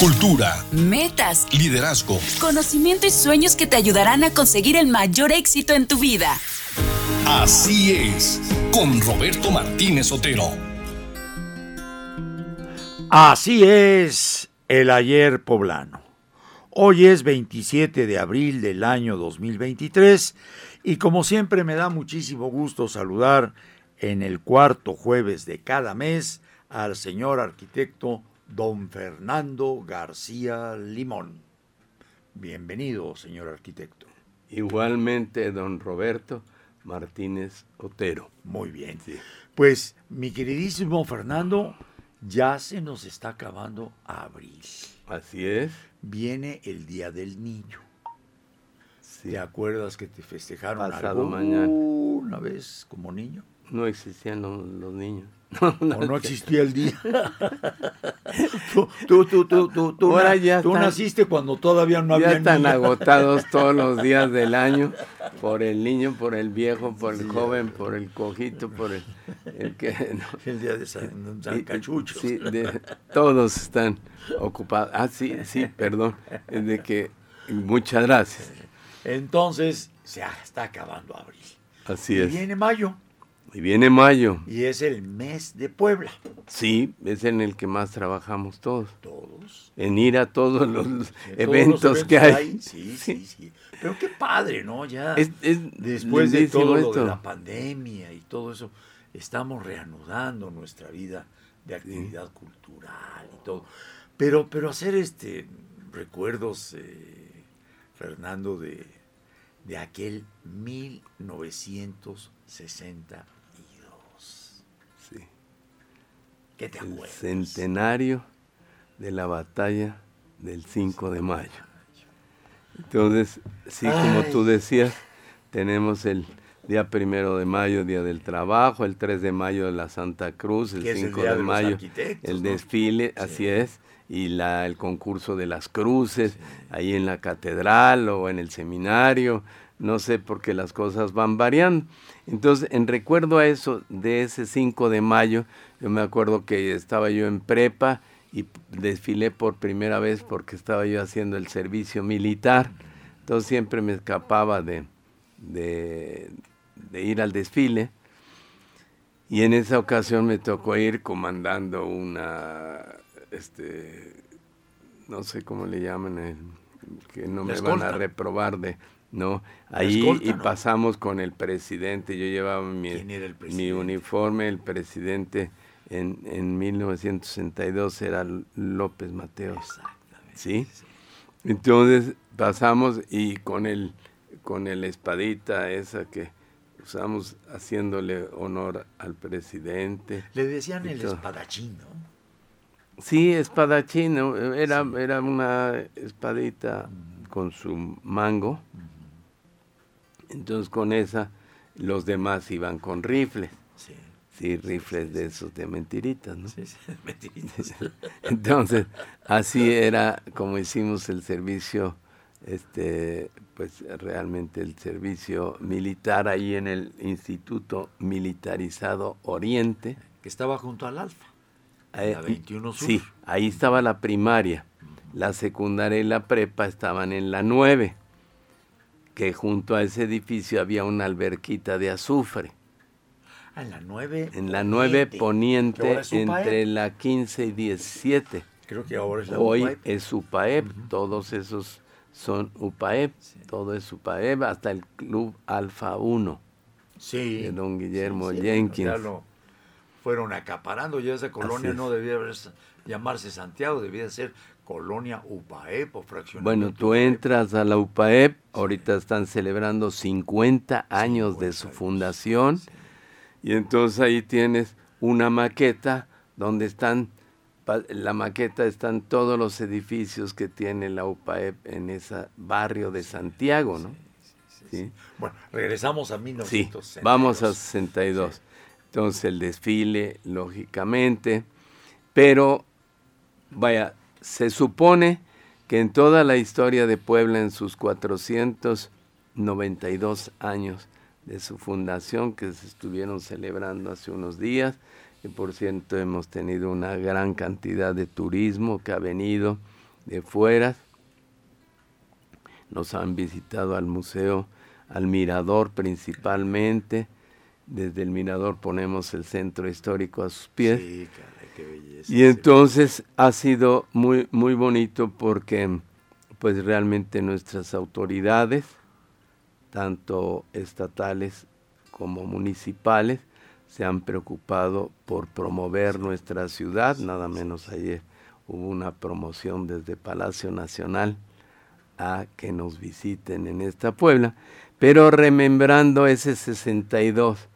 cultura, metas, liderazgo, conocimiento y sueños que te ayudarán a conseguir el mayor éxito en tu vida. Así es, con Roberto Martínez Otero. Así es, el ayer poblano. Hoy es 27 de abril del año 2023 y como siempre me da muchísimo gusto saludar en el cuarto jueves de cada mes al señor arquitecto don Fernando García Limón. Bienvenido, señor arquitecto. Igualmente, don Roberto Martínez Otero. Muy bien. Pues, mi queridísimo Fernando, ya se nos está acabando abril. Así es. Viene el Día del Niño. ¿Te acuerdas que te festejaron Pasado mañana. una vez como niño? No existían los niños. No, no, no existía el día. tú, tú, tú, tú, tú, Ahora ya tú naciste cuando todavía no había Ya están agotados todos los días del año por el niño, por el viejo, por el joven, por el cojito, por el, el que... El día de San, San Cachucho. Sí, todos están ocupados. Ah, sí, sí, perdón. De que... Muchas gracias. Entonces, se está acabando abril. Así y es. viene mayo. Y viene mayo. Y es el mes de Puebla. Sí, es en el que más trabajamos todos. Todos. En ir a todos los, eventos, que hay. Sí, sí, sí, Pero qué padre, ¿no? Ya es, después de todo lo de la pandemia y todo eso, estamos reanudando nuestra vida de actividad cultural y todo. Pero, pero hacer este recuerdos, eh, Fernando, de, de aquel 1960 ¿Qué te el centenario de la batalla del 5 de mayo. Entonces, sí, como tú decías, tenemos el día primero de mayo, Día del Trabajo, el 3 de mayo de la Santa Cruz, el 5 de, mayo el desfile, así es, y la, el concurso de las cruces, ahí en la catedral o en el seminario, no sé, porque las cosas van variando. Entonces, en recuerdo a eso, de ese 5 de mayo, yo me acuerdo que estaba yo en prepa y desfilé por primera vez porque estaba yo haciendo el servicio militar. Entonces siempre me escapaba de, de, ir al desfile. Y en esa ocasión me tocó ir comandando una, este, no sé cómo le llaman, que no me van a reprobar de, no, ahí y pasamos con el presidente, yo llevaba mi, mi uniforme, el presidente en, en 1962 era López Mateos. Exactamente. ¿Sí? Entonces pasamos y con el, con el espadita esa que usamos haciéndole honor al presidente. Le decían el espadachín, ¿no? Sí, espadachín, era, era una espadita con su mango. Entonces con esa los demás iban con rifles. Sí. Sí, rifles de esos de mentiritas, ¿no? Sí, sí, mentiritas. Entonces, así era como hicimos el servicio, este, pues realmente el servicio militar ahí en el Instituto Militarizado Oriente. Que estaba junto al Alfa, eh, la 21 Sur. Sí, ahí estaba la primaria. La secundaria y la prepa estaban en la 9, que junto a ese edificio había una alberquita de azufre. En la 9 En la 9 poniente, entre la 15 y 17. Creo que ahora es la Hoy es UPAEP, todos esos son UPAEP, todo es UPAEP, hasta el Club Alfa 1. Sí. De don Guillermo Jenkins. fueron acaparando, ya esa colonia no debía llamarse Santiago, debía ser Colonia UPAEP o. Bueno, tú entras a la UPAEP, ahorita están celebrando 50 años de su fundación. Y entonces ahí tienes una maqueta donde están, la maqueta están todos los edificios que tiene la UPAEP en ese barrio de Santiago, ¿no? Sí, Bueno, regresamos a 1962. Sí, vamos a 62. Entonces el desfile, lógicamente, pero vaya, se supone que en toda la historia de Puebla, en sus 492 años, de su fundación que se estuvieron celebrando hace unos días. Y por cierto hemos tenido una gran cantidad de turismo que ha venido de fuera. Nos han visitado al museo, al mirador principalmente. Desde el mirador ponemos el centro histórico a sus pies. Sí, qué belleza. Y entonces ha sido muy, muy bonito porque pues realmente nuestras autoridades, tanto estatales como municipales, se han preocupado por promover nuestra ciudad, nada menos ayer hubo una promoción desde Palacio Nacional a que nos visiten en esta Puebla, pero remembrando ese 62,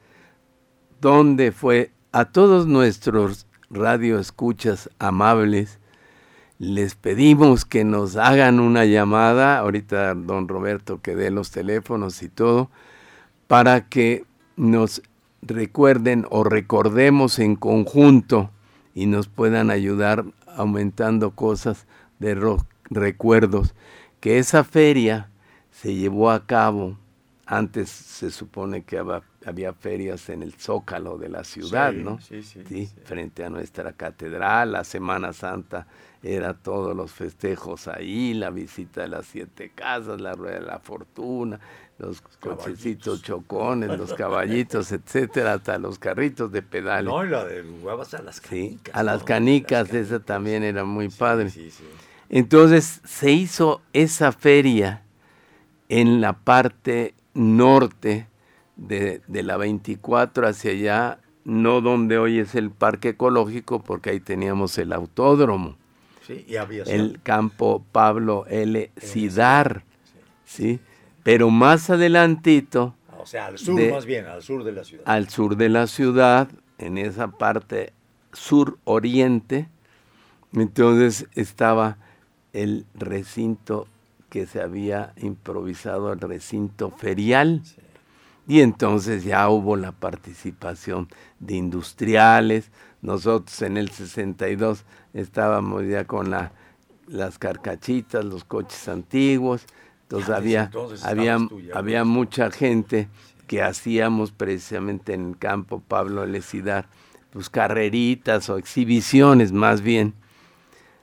donde fue a todos nuestros radioescuchas amables, les pedimos que nos hagan una llamada, ahorita don Roberto que dé los teléfonos y todo, para que nos recuerden o recordemos en conjunto y nos puedan ayudar aumentando cosas de recuerdos, que esa feria se llevó a cabo, antes se supone que había, ferias en el zócalo de la ciudad, ¿no? Sí, sí, sí, Frente a nuestra catedral, la Semana Santa era todos los festejos ahí, la visita de las siete casas, la rueda de la fortuna, los cochecitos chocones, los caballitos, etcétera, hasta los carritos de pedales. No, y la de jugabas a las canicas. Sí, a las canicas, esa también era muy padre. Sí, sí. Entonces se hizo esa feria en la parte norte de, de la 24 hacia allá, no donde hoy es el parque ecológico, porque ahí teníamos el autódromo. Sí, y había el campo Pablo L. Sidar, ¿sí? Pero más adelantito... O sea, al sur más bien, al sur de la ciudad. Al sur de la ciudad, en esa parte sur-oriente, entonces estaba el recinto que se había improvisado, el recinto ferial. Y entonces ya hubo la participación de industriales. Nosotros en el 62 estábamos ya con la, las carcachitas, los coches antiguos. Entonces había, había, había mucha gente que hacíamos precisamente en el campo Pablo Lecidar, pues carreritas o exhibiciones más bien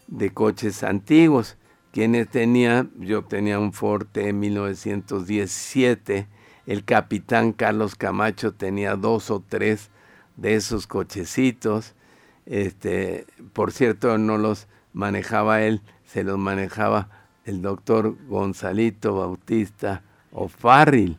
de coches antiguos. Quienes tenía, yo tenía un Forte 1917, el capitán Carlos Camacho tenía dos o tres de esos cochecitos. Este, por cierto, no los manejaba él, se los manejaba el doctor Gonzalito Bautista O'Farrill,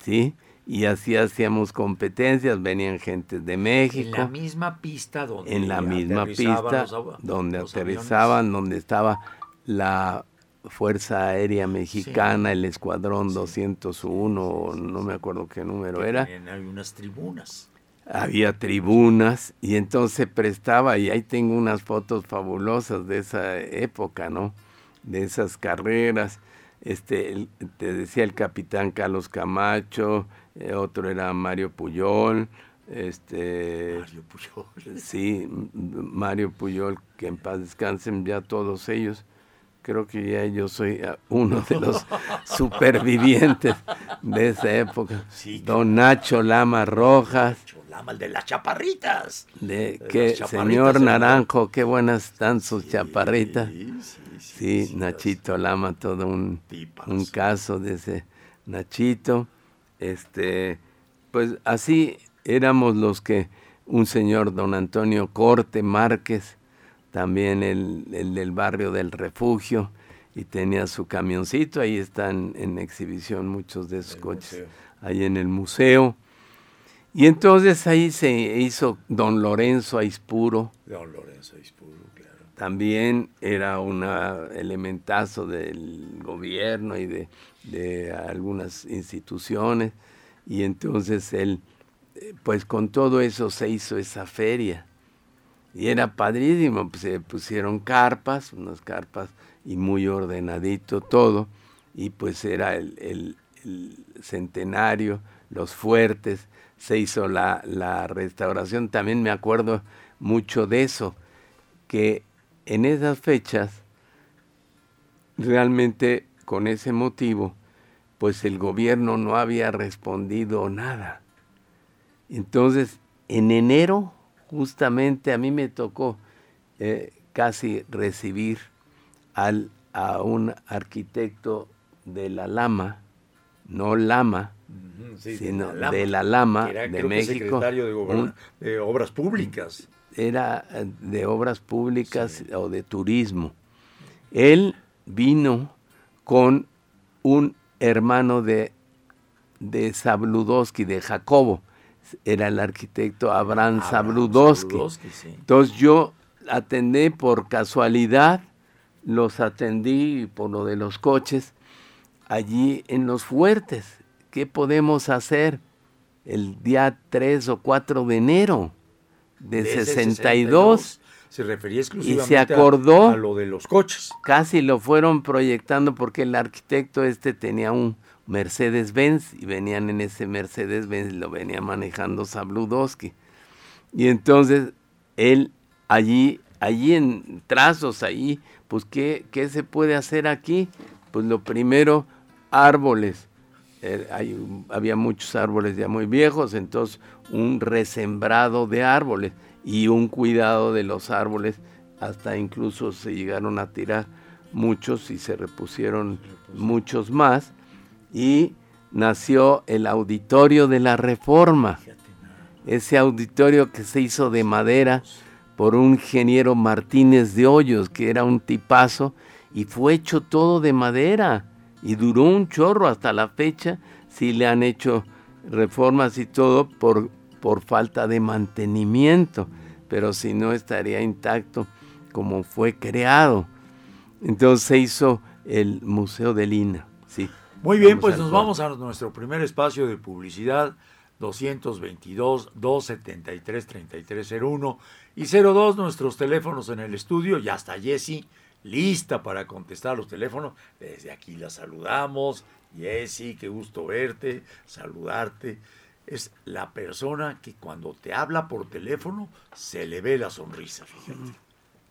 ¿sí? Y así hacíamos competencias, venían gentes de México. En la misma pista donde En la misma pista donde aterrizaban, donde estaba la Fuerza Aérea Mexicana, el Escuadrón 201, no me acuerdo qué número era. Hay unas tribunas. Había tribunas y entonces prestaba, y ahí tengo unas fotos fabulosas de esa época, ¿no? de esas carreras. Este, te decía el capitán Carlos Camacho, eh, otro era Mario Puyol, este Mario Puyol. Sí, Mario Puyol, que en paz descansen ya todos ellos. Creo que ya yo soy ah, uno de los supervivientes de esa época. Don Nacho Lama Rojas. Nacho Lama, el de las chaparritas. De, que, señor Naranjo, qué buenas están sus chaparritas. Sí, Nachito Lama, todo un, un caso de ese Nachito. Este, pues así éramos los que un señor don Antonio Corte Márquez, también el, del barrio del refugio, y tenía su camioncito, ahí están en exhibición muchos de esos coches, ahí en el museo. Y entonces ahí se hizo don Lorenzo Aispuro. Don Lorenzo Aispuro también era un elementazo del gobierno y de, algunas instituciones y entonces él eh, pues con todo eso se hizo esa feria y era padrísimo pues se pusieron carpas unas carpas y muy ordenadito todo y pues era el, centenario los fuertes se hizo la, la restauración también me acuerdo mucho de eso que en esas fechas, realmente con ese motivo, pues el gobierno no había respondido nada. Entonces, en enero, justamente a mí me tocó eh, casi recibir al, a un arquitecto de la Lama, no Lama, sino de la Lama, de, México. de, Obras Públicas. Era eh, de Obras Públicas o de Turismo. Él vino con un hermano de, de Zabludowski, de Jacobo. Era el arquitecto Abraham, Zabludowski. Entonces yo atendí por casualidad, los atendí por lo de los coches allí en los fuertes. ¿Qué podemos hacer el día 3 o 4 de enero de, 62? Se refería exclusivamente y se acordó, a, lo de los coches. Casi lo fueron proyectando porque el arquitecto este tenía un Mercedes-Benz y venían en ese Mercedes-Benz, lo venía manejando Sabludowski. Y entonces él allí, allí en trazos, ahí, pues ¿qué, ¿qué se puede hacer aquí? Pues lo primero, árboles. Eh, había muchos árboles ya muy viejos, entonces un resembrado de árboles y un cuidado de los árboles, hasta incluso se llegaron a tirar muchos y se repusieron muchos más, y nació el auditorio de la Reforma, ese auditorio que se hizo de madera por un ingeniero Martínez de Hoyos, que era un tipazo, y fue hecho todo de madera y duró un chorro hasta la fecha, si le han hecho reformas y todo por, por falta de mantenimiento, pero si no estaría intacto como fue creado. Entonces se hizo el Museo de Lina. Sí. Muy bien, pues nos vamos a nuestro primer espacio de publicidad. 222 273 3301 y 02 nuestros teléfonos en el estudio. Ya está Jesse lista para contestar los teléfonos. Desde aquí la saludamos. Jessy, qué gusto verte, saludarte. Es la persona que cuando te habla por teléfono se le ve la sonrisa, fíjate.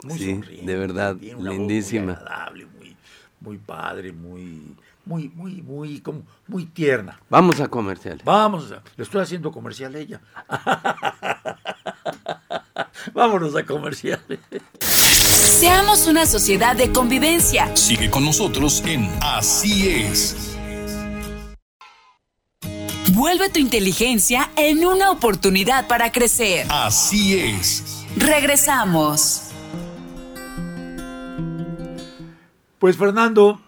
Muy sí, de verdad, lindísima. muy agradable, muy, muy padre, muy, muy, muy, muy, como, muy tierna. Vamos a comercial. Vamos, le estoy haciendo comercial a ella. Vámonos a comerciales. Seamos una sociedad de convivencia. Sigue con nosotros en Así es. Vuelve tu inteligencia en una oportunidad para crecer. Así es. Regresamos. Pues Fernando,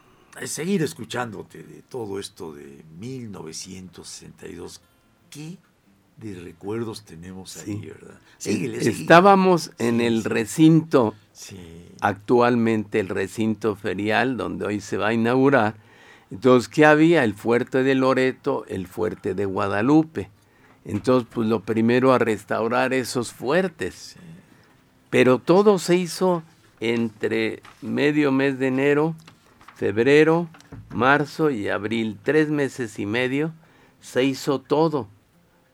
seguir escuchándote de todo esto de 1962, ¿qué de recuerdos tenemos ahí, ¿verdad? Estábamos en el recinto, actualmente el recinto ferial, donde hoy se va a inaugurar. Entonces, ¿qué había? El fuerte de Loreto, el fuerte de Guadalupe. Entonces, pues lo primero a restaurar esos fuertes. Pero todo se hizo entre medio mes de enero, febrero, marzo y abril, tres meses y medio, se hizo todo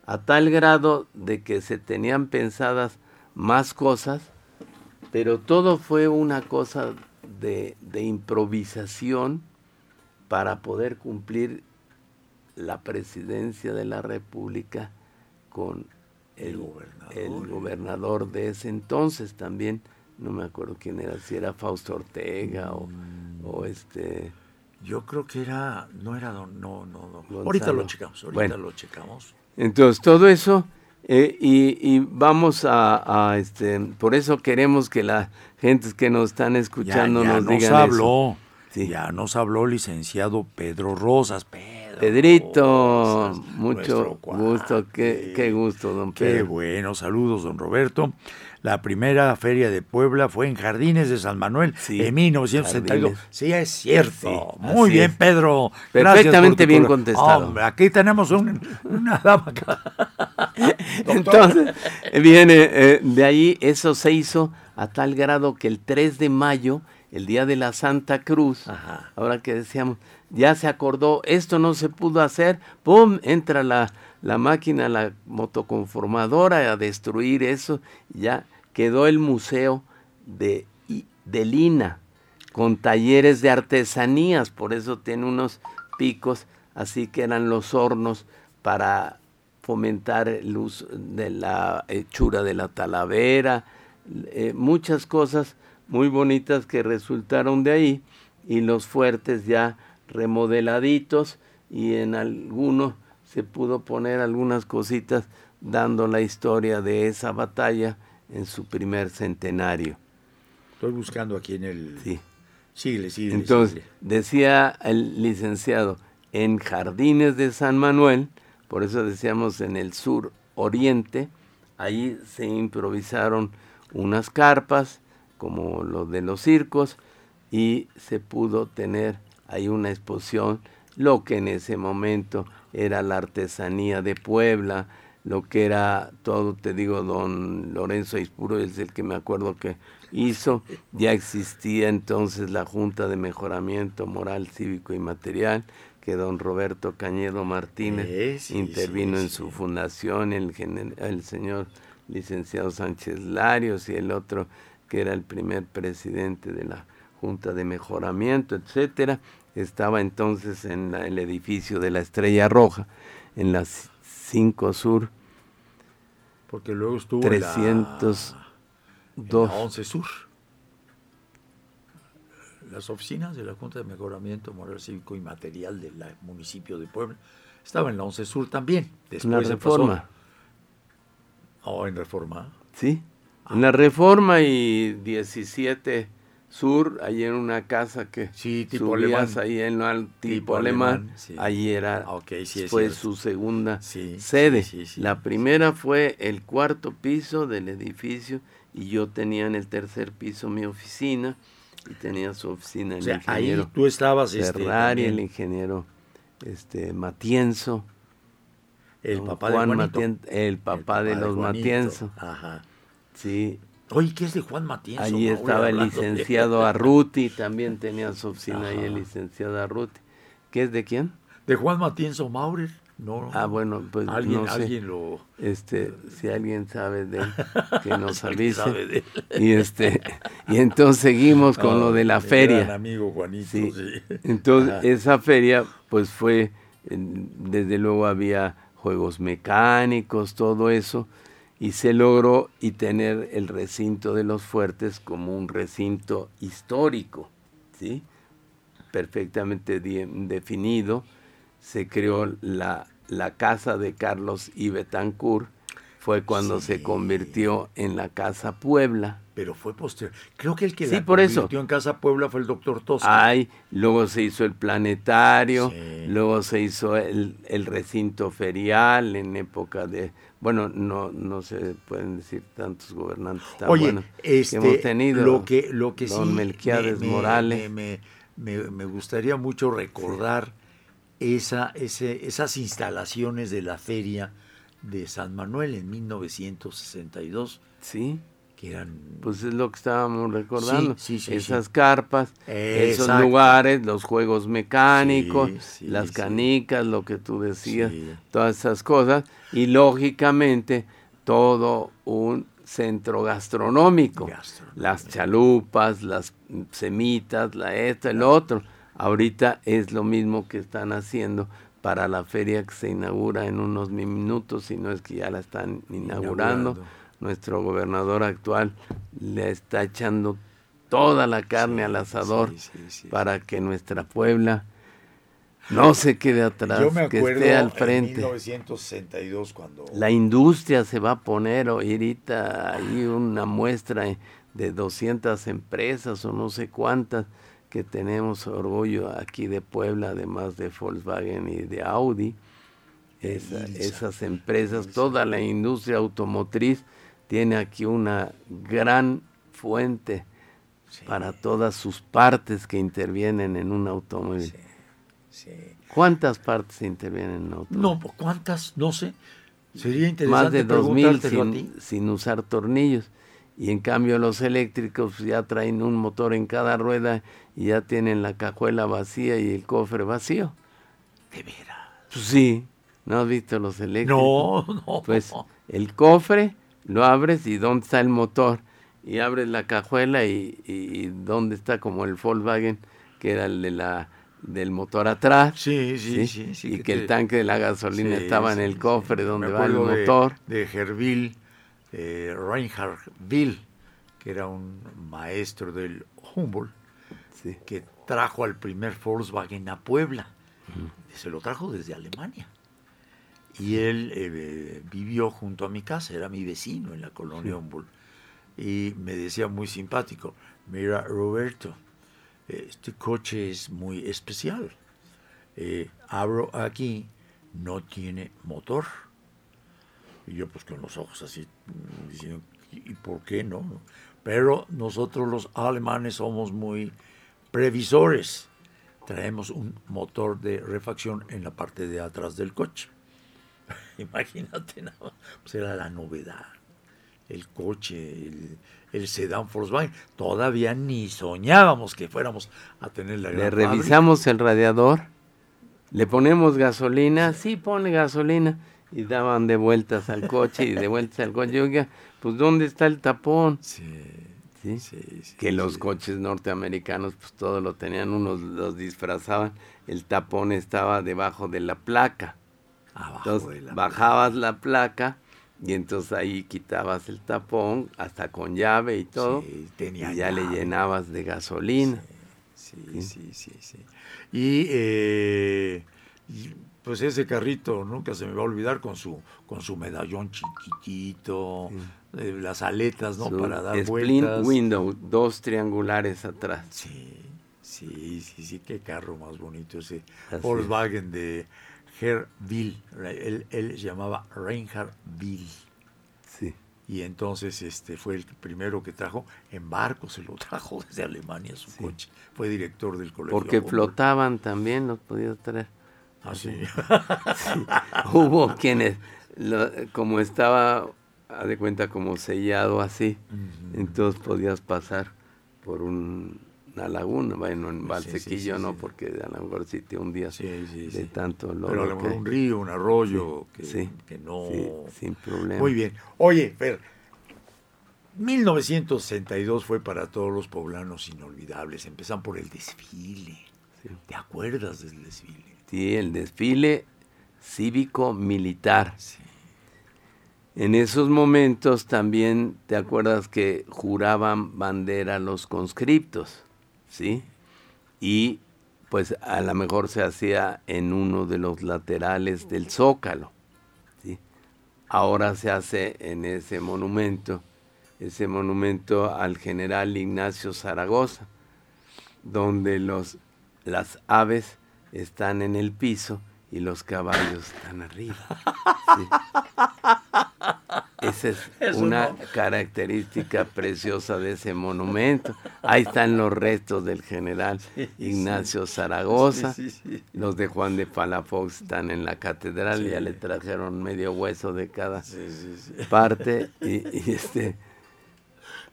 a tal grado de que se tenían pensadas más cosas, pero todo fue una cosa de, improvisación para poder cumplir la presidencia de la República con el, gobernador, de ese entonces también, no me acuerdo quién era, si era Fausto Ortega o, o este... Yo creo que era, no era don, no, no, no. Ahorita lo checamos, ahorita lo checamos. Entonces, todo eso, eh, y, vamos a, este, por eso queremos que la gente que nos están escuchando ya, ya nos, digan habló, Ya nos habló licenciado Pedro Rosas. Pedro Pedrito, mucho gusto, qué, qué, gusto, don Pedro. Qué bueno, saludos, don Roberto. La primera feria de Puebla fue en Jardines de San Manuel en 1962. Sí, es cierto. Muy bien, Pedro. Perfectamente bien contestado. Hombre, aquí tenemos una dama. Entonces, viene eh, de ahí, eso se hizo a tal grado que el 3 de mayo, el día de la Santa Cruz, ahora que decíamos, ya se acordó, esto no se pudo hacer, ¡pum! Entra la, la máquina, la motoconformadora a destruir eso, ya quedó el museo de, de Lina, con talleres de artesanías, por eso tiene unos picos, así que eran los hornos para fomentar el uso de la hechura de la talavera, eh, muchas cosas muy bonitas que resultaron de ahí y los fuertes ya remodeladitos y en algunos se pudo poner algunas cositas dando la historia de esa batalla en su primer centenario. Estoy buscando aquí en el... Sí. Síguele, síguele. Entonces, decía el licenciado, en Jardines de San Manuel, por eso decíamos en el sur oriente, ahí se improvisaron unas carpas, como los de los circos, y se pudo tener ahí una exposición, lo que en ese momento era la artesanía de Puebla, lo que era todo, te digo, don Lorenzo Ispuro es el que me acuerdo que hizo, ya existía entonces la Junta de Mejoramiento Moral, Cívico y Material, que don Roberto Cañedo Martínez Eh, sí, intervino sí, en su fundación, el, el señor licenciado Sánchez Larios y el otro que era el primer presidente de la Junta de Mejoramiento, etcétera, estaba entonces en la- el edificio de la Estrella Roja, en la 5 Sur, Porque luego estuvo en la- 302. en la 11 Sur. Las oficinas de la Junta de Mejoramiento Moral Cívico y Material del municipio de Puebla estaban en la 11 Sur también. Después la se pasó- reforma, Oh, en Reforma. ¿sí? En la reforma y 17 Sur, ahí en una casa que Sí, tipo subías alemán. ahí en lo al- tipo, Tipo alemán, alemán, sí. ahí era, sí, fue su segunda sede. La primera fue el cuarto piso del edificio y yo tenía en el tercer piso mi oficina y tenía su oficina el O sea, ahí ingeniero tú estabas este, Ferrari, el ingeniero este el Matienzo, don papá Juan de Juanito. Matien- el papá de los Juanito. Matienzo. Ajá. Sí, Oye, ¿qué es de Juan Matienzo? Allí estaba el hablando de- licenciado Arruti, también tenía su oficina ahí el Ajá. licenciado Arruti. ¿Qué es de quién? De Juan Matienzo Maurer. No, Ah, bueno, pues alguien, no sé. alguien lo... Este, si alguien sabe de él, que nos avise. Y este, y entonces seguimos con lo de la mi gran feria. amigo Juanito, Sí. sí. Entonces, Ajá. esa feria, pues fue, desde luego había juegos mecánicos, todo eso, y se logró y tener el recinto de los fuertes como un recinto histórico, ¿sí? Perfectamente definido. Se creó la, la casa de Carlos y Betancourt, fue cuando se convirtió en la Casa Puebla. Pero fue posterior. Creo que el que Sí, la por eso. convirtió en Casa Puebla fue el doctor Tosca. Ay, luego se hizo el planetario, Sí. luego se hizo el, el recinto ferial en época de, bueno, no no se pueden decir tantos gobernantes tan Oye, buenos este, que hemos tenido. lo que, lo que don sí Melquiades me, Morales. Me, me- me- me gustaría mucho recordar esa, ese, esas instalaciones de la feria de San Manuel en 1962, Sí, que eran... pues es lo que estábamos recordando. Sí, sí, sí, Esas carpas, esos lugares, los juegos mecánicos, las canicas, lo que tú decías, todas esas cosas. Y lógicamente todo un centro gastronómico. Gastronómico. Las chalupas, las semitas, la esta, el otro. Ahorita es lo mismo que están haciendo para la feria que se inaugura en unos minutos, si no es que ya la están inaugurando. Inaugurando. Nuestro gobernador actual le está echando toda la carne Sí, al asador sí, sí, sí. para que nuestra Puebla no se quede atrás, Yo me que acuerdo esté al en frente. 1962 cuando... La industria se va a poner ahorita ahí una muestra de 200 empresas o no sé cuántas que tenemos orgullo aquí de Puebla, además de Volkswagen y de Audi. Esa- esas empresas, toda la industria automotriz tiene aquí una gran fuente Sí, para todas sus partes que intervienen en un automóvil. sí. ¿Cuántas partes intervienen en un automóvil? No, pues, ¿cuántas? No sé. Sería interesante más de 2000 preguntártelo a ti. sin, sin usar tornillos. Y en cambio los eléctricos ya traen un motor en cada rueda y ya tienen la cajuela vacía y el cofre vacío. De veras. Pues sí, ¿no has visto los eléctricos? No, no. Pues el cofre lo abres y dónde está el motor. Y abres la cajuela y, y, dónde está como el Volkswagen, que era el de la del motor atrás. Sí, sí, sí. sí, y que el te- tanque de la gasolina Sí, estaba en el cofre Me donde va el acuerdo de- motor. De, Herville, eh, Reinhard Will, que era un maestro del Humboldt, que trajo al primer Volkswagen a Puebla. Se lo trajo desde Alemania. Y él eh, vivió junto a mi casa, era mi vecino en la colonia Humboldt. Y me decía muy simpático, mira Roberto, este coche es muy especial. Eh, abro aquí, no tiene motor. Y yo pues con los ojos así, mm, diciendo, ¿y por qué no? Pero nosotros los alemanes somos muy previsores. Traemos un motor de refacción en la parte de atrás del coche. Imagínate, nada pues era la novedad. El coche, el, el sedán Volkswagen. Todavía ni soñábamos que fuéramos a tener la Le gran fábrica. revisamos el radiador, le ponemos gasolina, sí pone gasolina, y daban de vueltas al coche y de vueltas al coche. Oiga, pues ¿dónde está el tapón? Sí, ¿Sí? sí, sí, que los coches norteamericanos pues todo lo tenían, unos los disfrazaban, el tapón estaba debajo de la placa. Abajo Entonces de la- bajabas la placa y entonces ahí quitabas el tapón, hasta con llave y todo, Sí, tenía y ya le llenabas de gasolina. Sí, sí, sí, sí. Y, eh, y, pues ese carrito nunca se me va a olvidar con su con su medallón chiquitito, eh, las aletas, ¿no? Su Para dar Splint vueltas. window, dos triangulares atrás. Sí, sí, sí, sí, qué carro más bonito ese Así Volkswagen de Herr Will. Él, él se llamaba Reinhard Will. Sí. Y entonces este fue el primero que trajo en barco, se lo trajo desde Alemania su Sí. coche. Fue director del colegio. Porque Humboldt. flotaban también, los podías traer. Ah, sí. Hubo quienes, lo- como estaba, haz de cuenta, como sellado así, entonces podías pasar por un- una laguna, bueno, en Sí, sí, Valsequillo sí, no, porque a lo mejor sí te hundías de tanto lodo Pero a lo mejor un río, un arroyo, que, no... sin problema. Muy bien. Oye, Fer, 1962 fue para todos los poblanos inolvidables. Empezan por el desfile. ¿Te acuerdas del desfile? Sí, el desfile cívico-militar. Sí. En esos momentos también, ¿te acuerdas que juraban bandera los conscriptos? ¿Sí? Y pues a lo mejor se hacía en uno de los laterales del zócalo. ¿sí? Ahora se hace en ese monumento, ese monumento al general Ignacio Zaragoza, donde los, las aves están en el piso y los caballos están arriba. Esa es una característica preciosa de ese monumento. Ahí están los restos del general Sí, Ignacio Zaragoza. Sí, sí, sí. Los de Juan de Palafox están en la catedral, ya le trajeron medio hueso de cada parte y, y este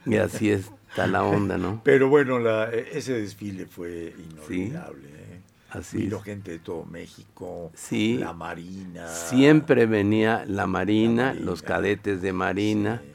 y así está la onda, ¿no? Pero bueno, la- ese desfile fue inolvidable. ¿eh? Así Vino es. gente de todo México, Sí. la Marina. Siempre venía la marina, La Marina. los cadetes de marina, Sí.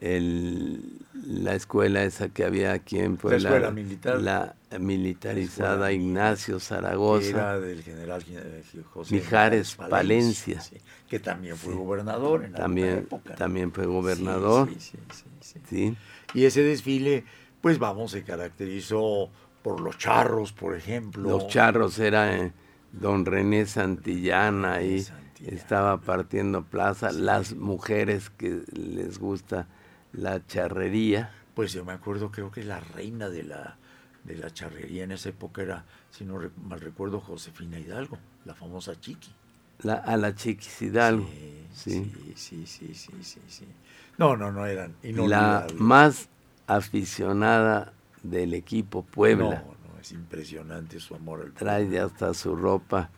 el, la escuela esa que había aquí en Puebla, escuela militar. la militarizada La escuela Ignacio Zaragoza, Era del general eh, José Mijares Palencia. sí, que también fue gobernador en alguna también, época. también fue gobernador, sí, sí. sí, Y ese desfile, pues vamos, se caracterizó por los charros, por ejemplo. Los charros era eh, don René Santillana y Santillana. estaba partiendo plaza. Las mujeres que les gusta la charrería, Pues yo me acuerdo, creo que la reina de la, de la charrería en esa época era, si no mal recuerdo, Josefina Hidalgo, la famosa Chiqui. la, a la Chiquis Hidalgo. Sí, sí. sí, sí, sí, sí, sí, sí. No, no, no eran la inolvidables. más aficionada del equipo Puebla. No, no, es impresionante su amor al Trae ya hasta su ropa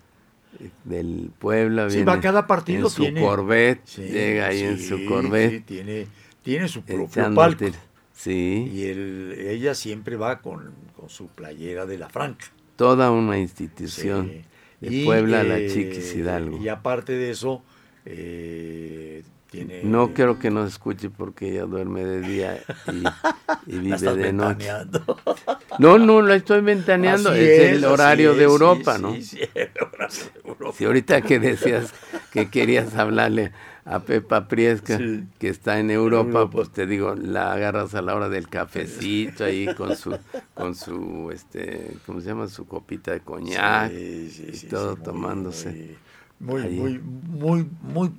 eh, del Puebla. Sí, viene va cada partido en su tiene- Corvette, Sí, llega ahí en su Corvette. sí, tiene, tiene su propio palco. Sí, Y ella siempre va con, con su playera de la Franca. toda una institución. De Y, Puebla, la eh, Chiquis Hidalgo. Y aparte de eso, eh, tiene... No quiero que nos escuche porque ella duerme de día y, y La vive estás de noche. ventaneando. No, no, la estoy ventaneando. Es, el horario es, de sí, Europa, sí, ¿no? sí, el horario de Europa. Si ahorita que decías que querías hablarle a Pepa Priesca, que está en Europa, pues te digo, la agarras a la hora del cafecito ahí con su, con su, este, ¿cómo se llama? Su copita de coñac y todo tomándose. Muy, muy, muy, muy, muy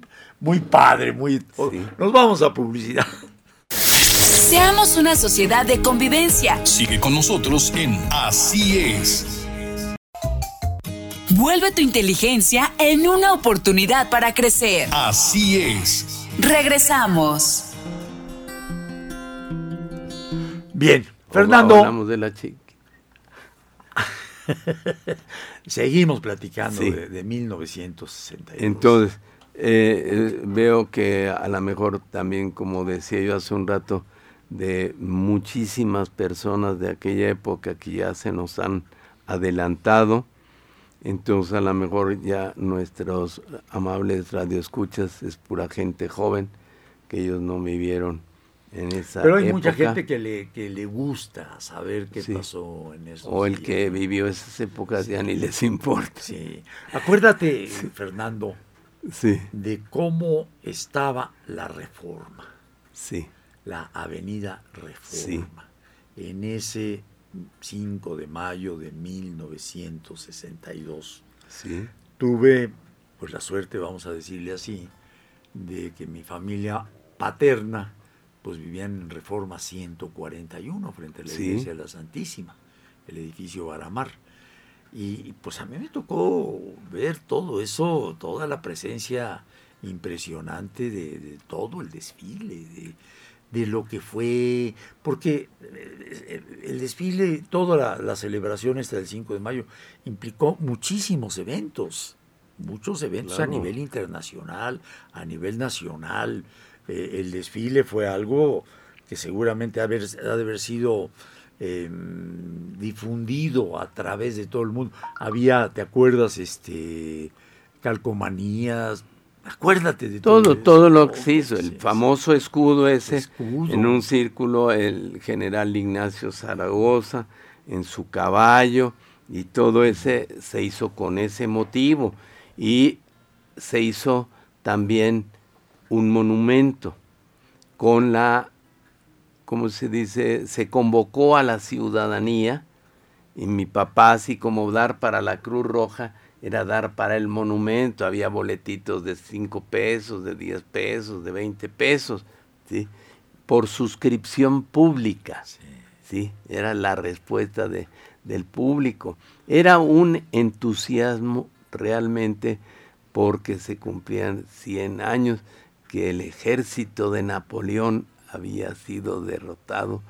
padre, muy... Nos vamos a publicidad. Seamos una sociedad de convivencia. Sigue con nosotros en Así es. Vuelve tu inteligencia en una oportunidad para crecer. Así es. Regresamos. Bien, Fernando. Hablamos de la chica. Seguimos platicando de, 1962. Entonces, eh, eh, veo que a lo mejor también, como decía yo hace un rato, de muchísimas personas de aquella época que ya se nos han adelantado entonces a lo mejor ya nuestros amables radioescuchas es pura gente joven que ellos no vivieron en esa Pero hay mucha gente que le, que le gusta saber qué pasó en esos O el que vivió esas épocas ya ni les importa. Sí. Acuérdate, Fernando, sí. de cómo estaba la reforma. Sí. La avenida Reforma. En ese 5 de mayo de 1962. Sí. Tuve, pues la suerte, vamos a decirle así, de que mi familia paterna, pues vivía en Reforma 141, frente a la iglesia de la Santísima, el edificio Baramar. Y pues a mí me tocó ver todo eso, toda la presencia impresionante de, de todo el desfile, de, de lo que fue, porque eh, el desfile, toda la, celebración esta del 5 de mayo implicó muchísimos eventos, muchos eventos a nivel internacional, a nivel nacional. Eh, el desfile fue algo que seguramente ha, de haber sido em, difundido a través de todo el mundo. Había, ¿te acuerdas? Este calcomanías, Acuérdate de todo. Todo, lo que se hizo, el famoso escudo ese, en un círculo, el general Ignacio Zaragoza, en su caballo, y todo ese se hizo con ese motivo. Y se hizo también un monumento con la, ¿cómo se dice? Se convocó a la ciudadanía, y mi papá, así como dar para la Cruz Roja, era dar para el monumento, había boletitos de 5 pesos, de 10 pesos, de 20 pesos, ¿sí? por suscripción pública. Sí. Era la respuesta de, del público. Era un entusiasmo realmente porque se cumplían 100 años que el ejército de Napoleón había sido derrotado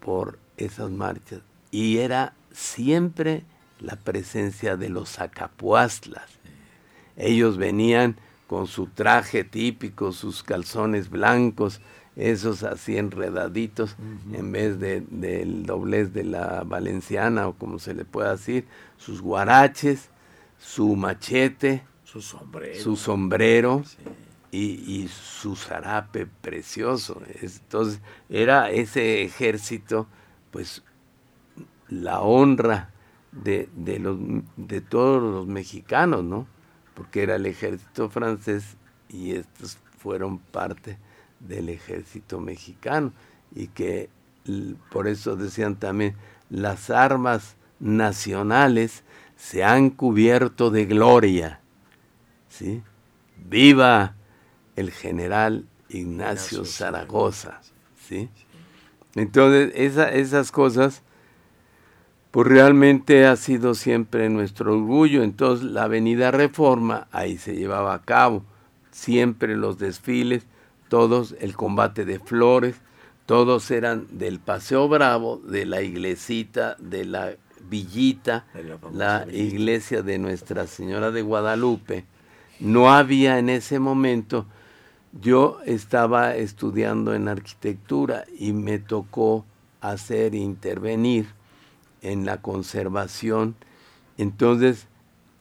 por esas marchas. Y era siempre la presencia de los acapuastlas. Ellos venían con su traje típico, sus calzones blancos, esos así enredaditos, en vez de, del doblez de la valenciana o como se le pueda decir, sus guaraches, su machete, su sombrero, su sombrero y, su zarape precioso. Entonces era ese ejército, pues la honra de, de, los, de todos los mexicanos, ¿no? Porque era el ejército francés y estos fueron parte del ejército mexicano y que por eso decían también las armas nacionales se han cubierto de gloria, ¿sí? Viva el general Ignacio, Zaragoza, ¿sí? Entonces esa, esas cosas pues realmente ha sido siempre nuestro orgullo. Entonces la Avenida Reforma ahí se llevaba a cabo, siempre los desfiles, todos el combate de flores, todos eran del Paseo Bravo, de la iglesita, de la villita, la, la iglesia de Nuestra Señora de Guadalupe. No había en ese momento, yo estaba estudiando en arquitectura y me tocó hacer intervenir en la conservación. Entonces,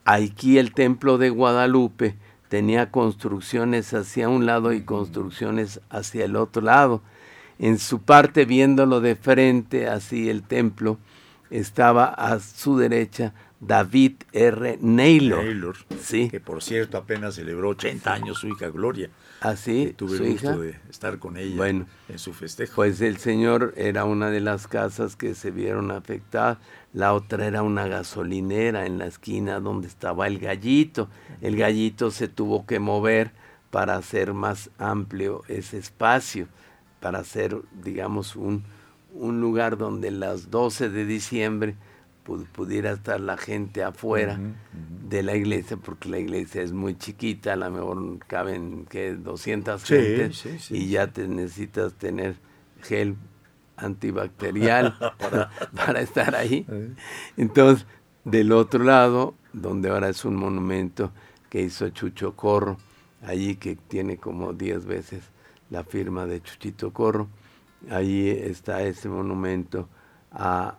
aquí el templo de Guadalupe tenía construcciones hacia un lado y construcciones hacia el otro lado. En su parte, viéndolo de frente, así el templo, estaba a su derecha David R. Naylor. Naylor, Sí. que por cierto apenas celebró 80 años su hija Gloria. Así, que tuve el gusto hija. de estar con ella Bueno. en su festejo. Pues el señor era una de las casas que se vieron afectadas, la otra era una gasolinera en la esquina donde estaba el gallito. El gallito se tuvo que mover para hacer más amplio ese espacio, para hacer, digamos, un, un lugar donde las 12 de diciembre pudiera estar la gente afuera de la iglesia, porque la iglesia es muy chiquita, a lo mejor caben que 200 Sí, gentes sí, sí. y ya te necesitas tener gel antibacterial para, para estar ahí. Entonces, del otro lado, donde ahora es un monumento que hizo Chucho Corro, allí que tiene como 10 veces la firma de Chuchito Corro, allí está ese monumento a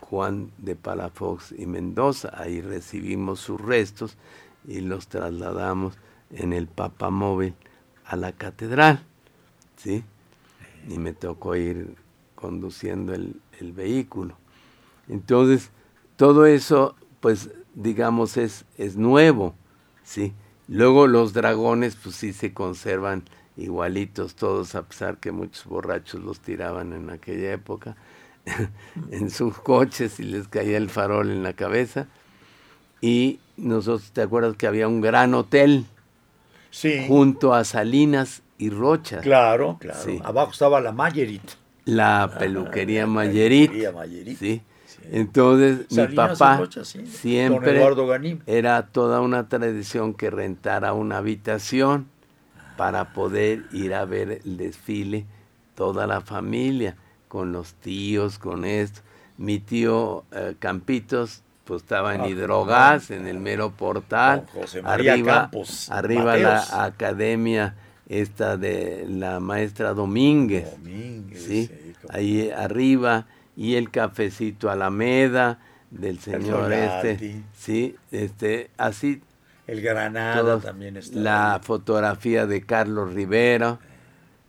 Juan de Palafox y Mendoza. Ahí recibimos sus restos y los trasladamos en el papamóvil a la catedral. ¿sí? Y me tocó ir conduciendo el, el vehículo. Entonces, todo eso, pues, digamos, es, es nuevo, ¿sí? Luego los dragones, pues sí se conservan igualitos todos, a pesar que muchos borrachos los tiraban en aquella época en sus coches y les caía el farol en la cabeza. Y nosotros, ¿te acuerdas que había un gran hotel sí, junto a Salinas y Rocha? claro, claro. Sí. Abajo estaba la Mayerit. La peluquería Mayerit. peluquería Mayerit. Sí. Sí. Entonces, mi Salinas papá Rocha, siempre era toda una tradición que rentara una habitación para poder ir a ver el desfile toda la familia, con los tíos, con esto. Mi tío eh, Campitos pues estaba en Ah, Hidrogas, en el mero portal, José María arriba, Campos arriba Mateos. la academia esta de la maestra Domínguez. Domínguez, Sí, ahí arriba y el cafecito Alameda del señor este, sí, este, así El Granada todos, también está. la ahí. fotografía de Carlos Rivera,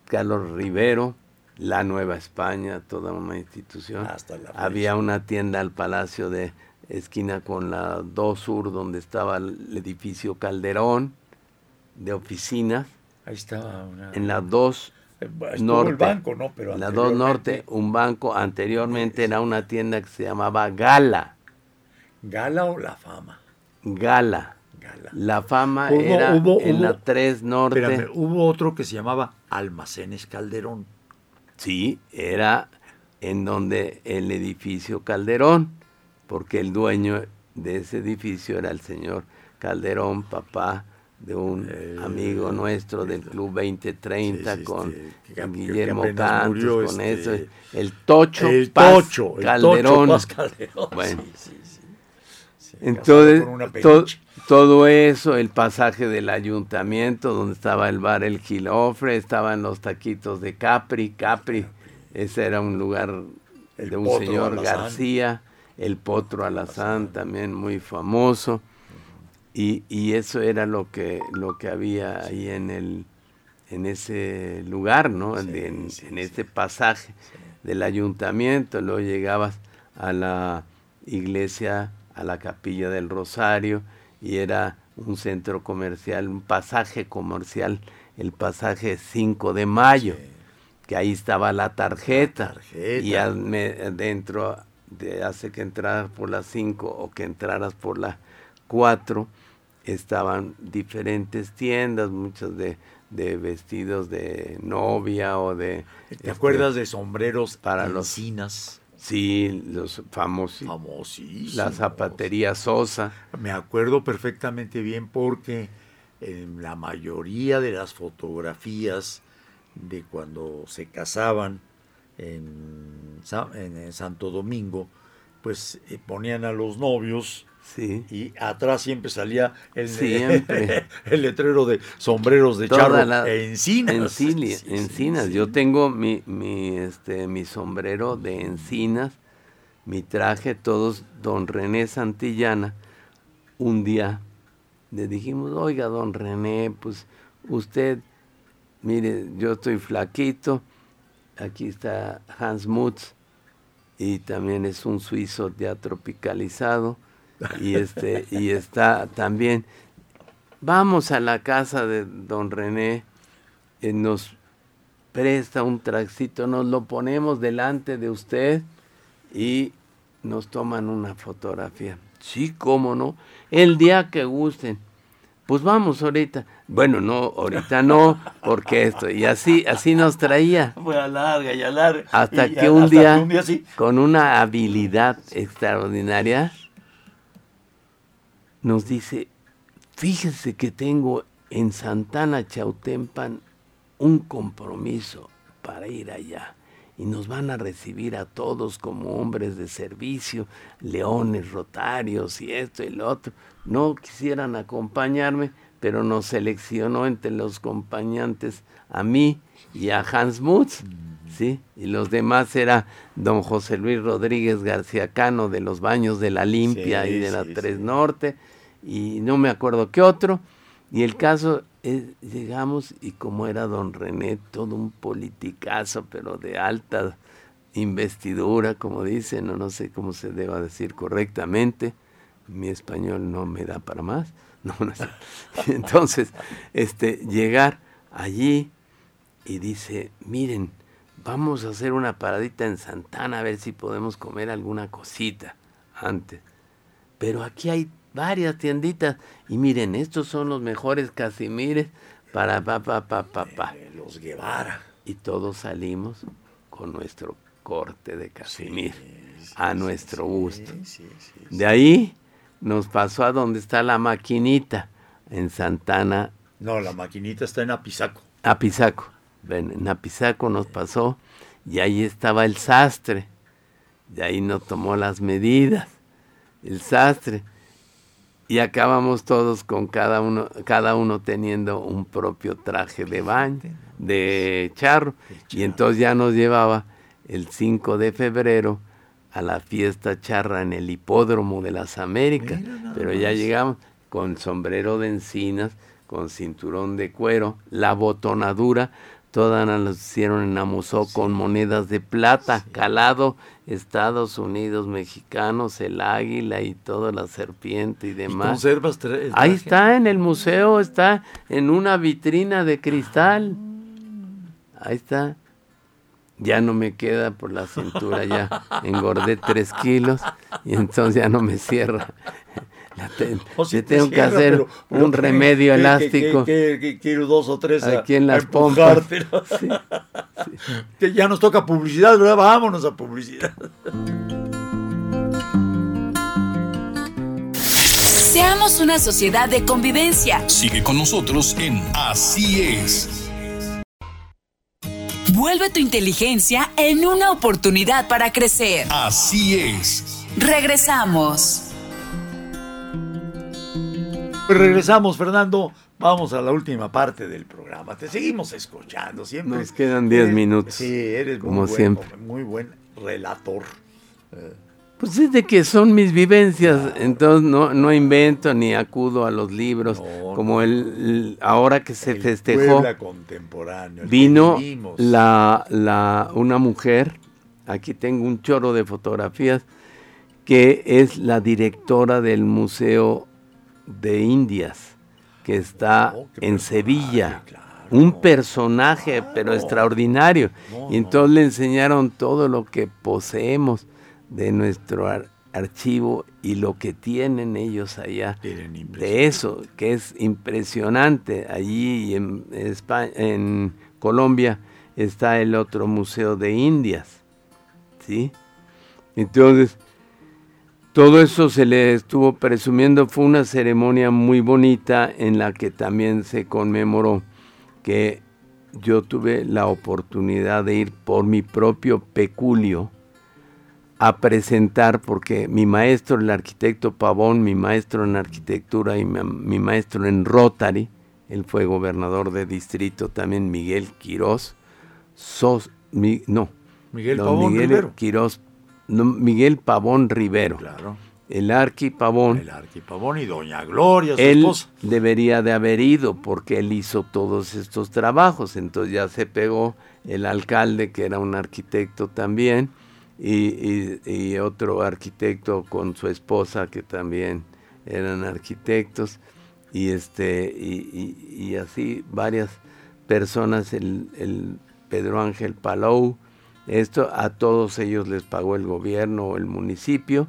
Carlos Rivero, la Nueva España, toda una institución. Hasta la fecha. Había una tienda al Palacio de esquina con la 2 Sur donde estaba el edificio Calderón de oficinas, Ahí estaba una. en la 2 Estuvo norte. el banco, ¿no? Pero la 2 anteriormente, Norte, un banco, anteriormente era una tienda que se llamaba Gala. ¿Gala o La Fama? Gala. Gala. La fama Hubo- era hubo- en hubo- la 3 Norte. Espérame, hubo otro que se llamaba Almacenes Calderón. Sí, era en donde el edificio Calderón, porque el dueño de ese edificio era el señor Calderón, papá de un Eh, amigo nuestro del Club 2030 sí, sí, con este, Guillermo Cantos, murió, con este, eso, el Tocho el Paz Tocho, el Calderón. Tocho Paz Calderón. Bueno. Sí, sí, sí. Sí, Entonces, to-. Todo eso, el pasaje del ayuntamiento, donde estaba el bar El Gilofre, estaban los taquitos de Capri, Capri, ese era un lugar El de un Potro señor Alazán. García, el Potro Alazán, también muy famoso, y, y eso era lo que, lo que había ahí en el en ese lugar, ¿no? Sí, en, sí, en ese pasaje del ayuntamiento, luego llegabas a la iglesia, a la capilla del Rosario, y era un centro comercial, un pasaje comercial, el pasaje 5 de mayo, que ahí estaba la tarjeta, La tarjeta. y al me- dentro de hace que entraras por la 5 o que entraras por la 4, estaban diferentes tiendas, muchas de, de vestidos de novia o de... ¿Te este, acuerdas de sombreros para para los- encinas? Sí, los famosos. Famosísimos. La zapatería Sosa. Me acuerdo perfectamente bien porque en la mayoría de las fotografías de cuando se casaban en, Sa- en- en Santo Domingo, pues eh, ponían a los novios Sí. y atrás siempre salía el, Siempre. el letrero de sombreros de Toda charro e encinas. Sí, encinas. sí. Yo tengo mi, mi, este, mi sombrero de encinas, mi traje, todos, don René Santillana. Un día le dijimos, oiga, don René, pues usted, mire, yo estoy flaquito, aquí está Hans Mutz, y también es un suizo ya tropicalizado y este y está también vamos a la casa de don René eh, nos presta un tracito nos lo ponemos delante de usted y nos toman una fotografía sí cómo no el día que gusten pues vamos ahorita. Bueno, no, ahorita no, porque esto, y así, así nos traía. Fue a larga y a larga. Hasta, que, un día, con una habilidad extraordinaria, nos dice, fíjese que tengo en Santana Chautempan un compromiso para ir allá y nos van a recibir a todos como hombres de servicio, leones rotarios y esto y lo otro. No quisieran acompañarme, pero nos seleccionó entre los acompañantes a mí y a Hans Mutz, ¿sí? Y los demás era don José Luis Rodríguez García Cano de los Baños de la Limpia y de la Tres Norte, y no me acuerdo qué otro. Y el caso llegamos y como era don René, todo un politicazo, pero de alta investidura, como dicen, o no sé cómo se deba decir correctamente, mi español no me da para más. No, no sé. Entonces, este, llegar allí y dice, miren, vamos a hacer una paradita en Santana a ver si podemos comer alguna cosita antes. Pero aquí hay varias tienditas. Y miren, estos son los mejores casimires para pa, pa, pa, pa, pa. Eh, los Guevara. Y todos salimos con nuestro corte de casimir a nuestro gusto. De ahí nos pasó a donde está la maquinita, en Santana. No, la maquinita está en Apizaco. Apizaco. Ven, en Apizaco nos pasó y ahí estaba el sastre. De ahí nos tomó las medidas. El sastre y acabamos todos con cada uno, cada uno teniendo un propio traje de baño, de charro, y entonces ya nos llevaba el 5 de febrero a la fiesta charra en el hipódromo de las Américas, pero ya llegamos con sombrero de encinas, con cinturón de cuero, la botonadura, todas las hicieron en Amusó con monedas de plata, calado Estados Unidos mexicanos, el águila y toda la serpiente y demás. conservas Ahí está en el museo, está en una vitrina de cristal. Ahí está. Ya no me queda por la cintura, ya engordé tres kilos y entonces ya no me cierra yo tengo que hacer un remedio elástico. quiero dos o tres aquí en las pompas. Ya nos toca publicidad, ¿verdad? Vámonos a publicidad. Seamos una sociedad de convivencia. Sigue con nosotros en Así es. Vuelve tu inteligencia en una oportunidad para crecer. Así es. Regresamos. Pues regresamos, Fernando. Vamos a la última parte del programa. Te seguimos escuchando siempre. Nos quedan 10 minutos. Sí, eres como muy siempre. Buen, muy buen relator. Pues es de que son mis vivencias, entonces no, no invento ni acudo a los libros, como el, ahora que se festejó, contemporáneo, vino la, la, una mujer, aquí tengo un choro de fotografías, que es la directora del Museo de Indias, que está oh, en Sevilla. Un personaje, pero extraordinario. y entonces le enseñaron todo lo que poseemos de nuestro archivo y lo que tienen ellos allá. De eso, que es impresionante. Allí en, España, en Colombia está el otro Museo de Indias. ¿Sí? Entonces, todo eso se le estuvo presumiendo, fue una ceremonia muy bonita en la que también se conmemoró que yo tuve la oportunidad de ir por mi propio peculio a presentar, porque mi maestro, el arquitecto Pavón, mi maestro en arquitectura y mi, maestro en Rotary, él fue gobernador de distrito también, Miguel Quirós, sos, no, Miguel Pavón Miguel Quirós Miguel Pavón Rivero. Claro. El Arqui Pavón. El Arqui Pavón y Doña Gloria, su él debería de haber ido porque él hizo todos estos trabajos. Entonces ya se pegó el alcalde, que era un arquitecto también, y, otro arquitecto con su esposa que también eran arquitectos y este y, así varias personas el, el, Pedro Ángel Palou esto a todos ellos les pagó el gobierno o el municipio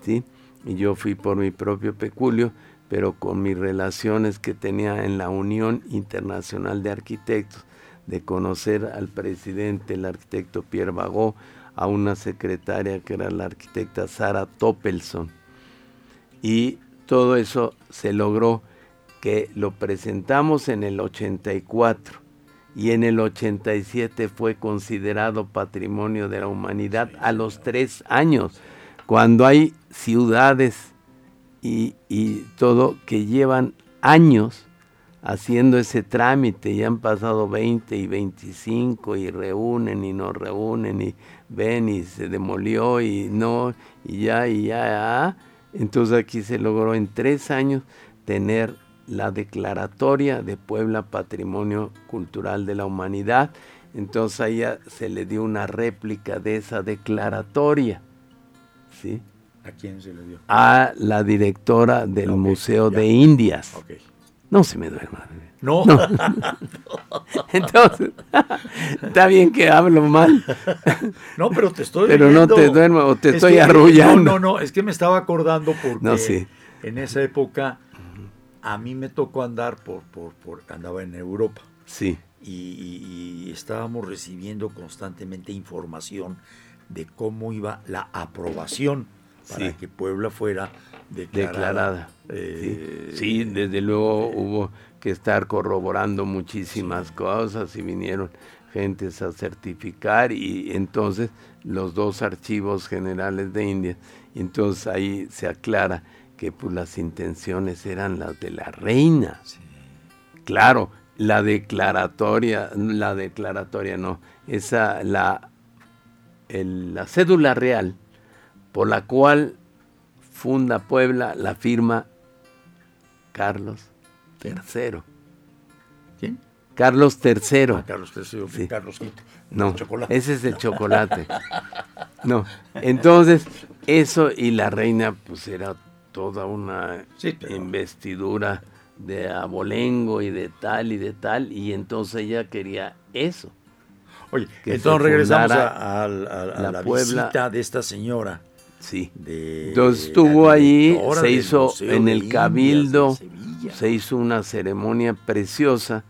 sí y yo fui por mi propio peculio pero con mis relaciones que tenía en la Unión Internacional de Arquitectos de conocer al presidente el arquitecto Pierre Bagó a una secretaria que era la arquitecta Sara Toppelson. Y todo eso se logró que lo presentamos en el 84 y en el 87 fue considerado patrimonio de la humanidad a los tres años, cuando hay ciudades y, y todo que llevan años haciendo ese trámite y han pasado 20 y 25 y reúnen y no reúnen y ven y se demolió y no y ya y ya. Entonces aquí se logró en tres años tener la declaratoria de Puebla Patrimonio Cultural de la Humanidad. Entonces ahí se le dio una réplica de esa declaratoria. ¿sí? ¿A quién se le dio? A la directora del Museo de Indias. No se me duerma. No. Entonces, está bien que hablo mal. No, pero te estoy Pero no te duermo o te estoy arrullando. No, no, no, es que me estaba acordando porque en esa época a mí me tocó andar por, por, por andaba en Europa. Sí. Y, estábamos recibiendo constantemente información de cómo iba la aprobación para que Puebla fuera declarada. Eh, sí. desde luego hubo que estar corroborando muchísimas cosas y vinieron gentes a certificar y entonces los dos archivos generales de India, entonces ahí se aclara que pues las intenciones eran las de la reina. Claro, la declaratoria, la declaratoria no, esa la la cédula real por la cual funda Puebla la firma Carlos III. ¿Quién? Carlos III. Ah, Carlos III, sí. Carlos No, ese es el chocolate. no, entonces eso y la reina pues era toda una investidura de abolengo y de tal y de tal y entonces ella quería eso. Oye, entonces regresamos a, la, visita de esta señora Sí. Entonces estuvo ahí, se hizo en el Cabildo, se hizo una ceremonia preciosa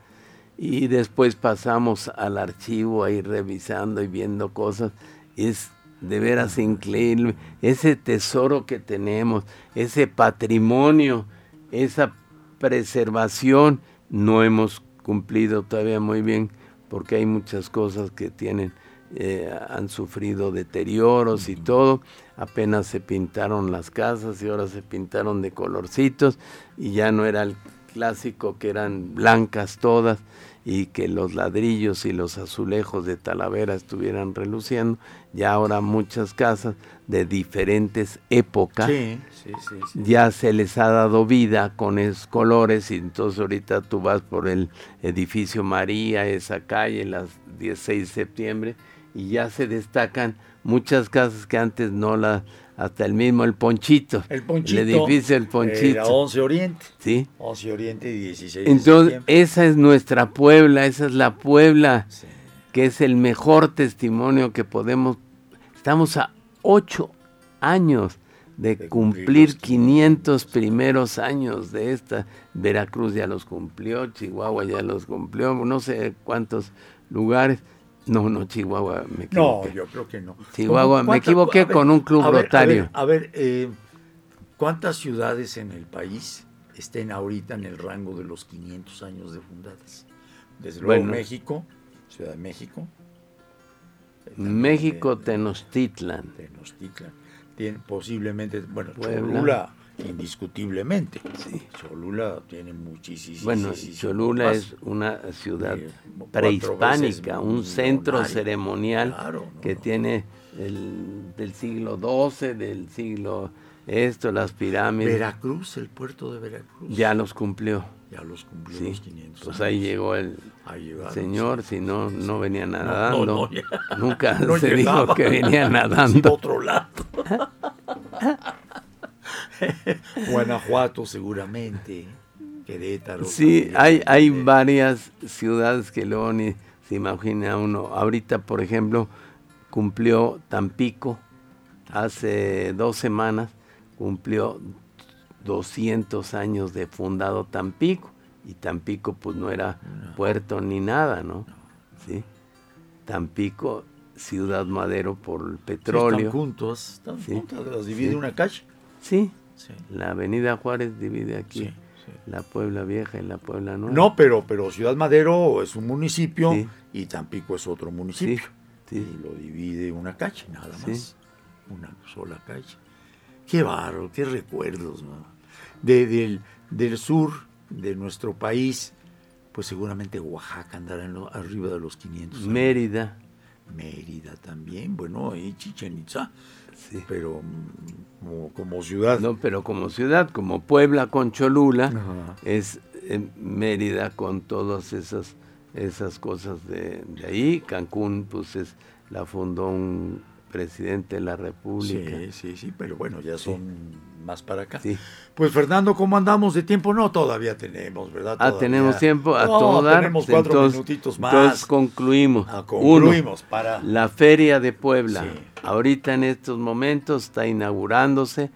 y después pasamos al archivo ahí revisando y viendo cosas. Es de veras increíble ese tesoro que tenemos, ese patrimonio, esa preservación. No hemos cumplido todavía muy bien porque hay muchas cosas que tienen eh, han sufrido deterioros y todo. Apenas se pintaron las casas y ahora se pintaron de colorcitos y ya no era el clásico que eran blancas todas y que los ladrillos y los azulejos de Talavera estuvieran reluciendo. Ya ahora muchas casas de diferentes épocas ya se les ha dado vida con esos colores y entonces ahorita tú vas por el edificio María, esa calle, las 16 de septiembre, y ya se destacan muchas casas que antes no las hasta el mismo el Ponchito. El Ponchito. El edificio El Ponchito. Era 11 Oriente. Sí. 11 Oriente y 16 Entonces, esa es nuestra Puebla, esa es la Puebla, que es el mejor testimonio que podemos. Estamos a ocho años de, cumplir 500 primeros años de esta. Veracruz ya los cumplió, Chihuahua ya los cumplió, no sé cuántos lugares. No, no, Chihuahua, me equivoqué. No, yo creo que no. Chihuahua, me equivoqué con un club rotario. A ver, eh, ¿cuántas ciudades en el país estén ahorita en el rango de los 500 años de fundadas? Desde luego México, Ciudad de México. México, Tenochtitlan. Tenochtitlan. Tiene posiblemente, bueno, Puebla indiscutiblemente. Sí. Cholula tiene muchísimas. Bueno, Cholula es una ciudad prehispánica, un centro ceremonial que tiene el- del siglo XII, del siglo esto, las pirámides, Veracruz, el puerto de Veracruz. ya los cumplió. Ya los cumplió Sí, los 500 pues años. ahí llegó el llegaron, señor, sí, si no, no venía nadando. Nunca No se llegaba. dijo que venía nadando. otro lado. Guanajuato seguramente, Querétaro. Sí, hay, hay varias ciudades que luego ni se imagina uno. Ahorita, por ejemplo, cumplió Tampico, hace dos semanas, cumplió 200 años de fundado Tampico. Y Tampico pues no era puerto ni nada, ¿no? Sí. Tampico, ciudad madero por el sí, petróleo. están juntos, están Sí, juntas, las divide una calle. Sí, Sí. la avenida Juárez divide aquí Sí, sí. la Puebla Vieja y la Puebla Nueva. No, pero, pero Ciudad Madero es un municipio Sí. y Tampico es otro municipio. sí. Y lo divide una calle, nada Sí. más. Una sola calle. Qué barro, qué recuerdos, ¿no? De- del, del sur de nuestro país, pues seguramente Oaxaca andará en lo- arriba de los 500. años. Mérida, Mérida también, bueno, y Chichen Itza, sí. pero mm, como, como ciudad. No, pero como ciudad, como Puebla con Cholula, Ajá. es eh, Mérida con todas esas esas cosas de, de ahí. Cancún, pues es la fundó un presidente de la República. Sí, sí, sí, pero bueno, ya son más para acá. Sí. Pues Fernando, ¿cómo andamos de tiempo? No, todavía tenemos, ¿verdad? Ah, Todavía. tenemos tiempo a No. Tenemos cuatro entonces, minutitos más. entonces concluimos. Ah, Uno, concluimos para... La Feria de Puebla. Sí. Ahorita en estos momentos está inaugurándose.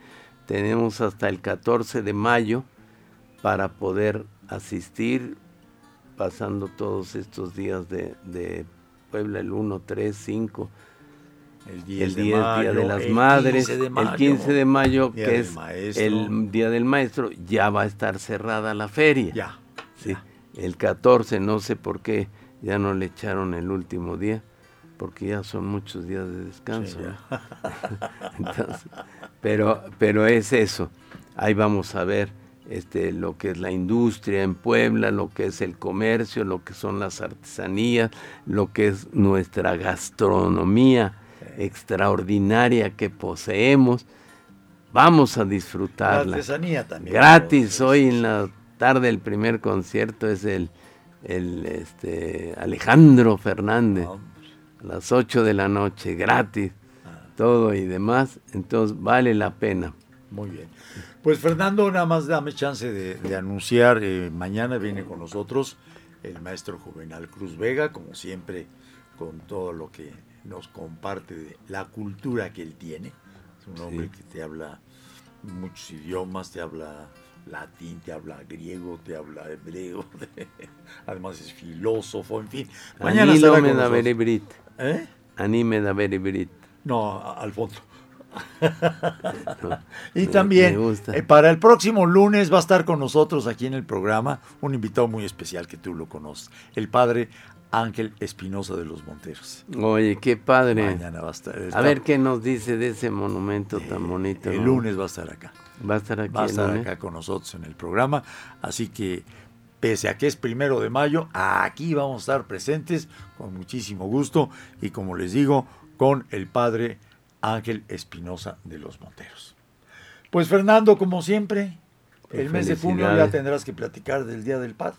Tenemos hasta el 14 de mayo para poder asistir, pasando todos estos días de, de Puebla, el 1, 3, 5, el 10 el de 10 mayo, Día de las el Madres, 15 de el mayo, 15 de mayo, que es Maestro. el Día del Maestro, ya va a estar cerrada la feria. Ya. Sí, el 14, no sé por qué ya no le echaron el último día, porque ya son muchos días de descanso. Sí, ¿no? Entonces, pero, pero es eso. Ahí vamos a ver este, lo que es la industria en Puebla, lo que es el comercio, lo que son las artesanías, lo que es nuestra gastronomía extraordinaria que poseemos. Vamos a La disfrutarla. artesanía también. Gratis, hoy en la tarde el primer concierto es el, el este, Alejandro Fernández, No, a las 8 de la noche, gratis, todo y demás, entonces vale la pena. Muy bien. Pues Fernando, nada más dame chance de, de anunciar, eh, mañana viene con nosotros el maestro Juvenal Cruz Vega, como siempre, con todo lo que nos comparte de la cultura que él tiene. Es un hombre Sí. que te habla muchos idiomas, te habla latín, te habla griego, te habla hebreo, además es filósofo, en fin. Mañana Anilo estará me con da nosotros. veribrit, ¿Eh? anime da veribrit. No, a- al fondo. No, Y me- también, me gusta. eh, para el próximo lunes va a estar con nosotros aquí en el programa un invitado muy especial que tú lo conoces, el padre Ángel Espinosa de los Monteros. Oye, qué padre. Mañana va a estar. A ver qué nos dice de ese monumento tan bonito. El ¿no? lunes va a estar acá. Va a estar aquí Va a estar acá con nosotros en el programa. Así que, pese a que es primero de mayo, aquí vamos a estar presentes con muchísimo gusto y, como les digo, con el padre Ángel Espinosa de los Monteros. Pues, Fernando, como siempre, el mes de junio ya tendrás que platicar del Día del Padre.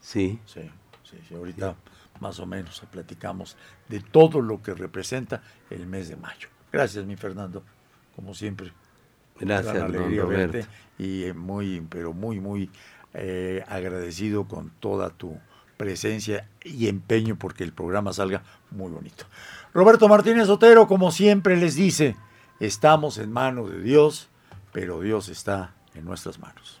Sí, Sí, sí, sí, ahorita más o menos platicamos de todo lo que representa el mes de mayo. Gracias, mi Fernando, como siempre. gracias, Gran alegría Roberto. verte y eh, muy, pero muy, muy eh, agradecido con toda tu presencia y empeño porque el programa salga muy bonito. Roberto Martínez Otero, como siempre les dice, estamos en manos de Dios, pero Dios está en nuestras manos.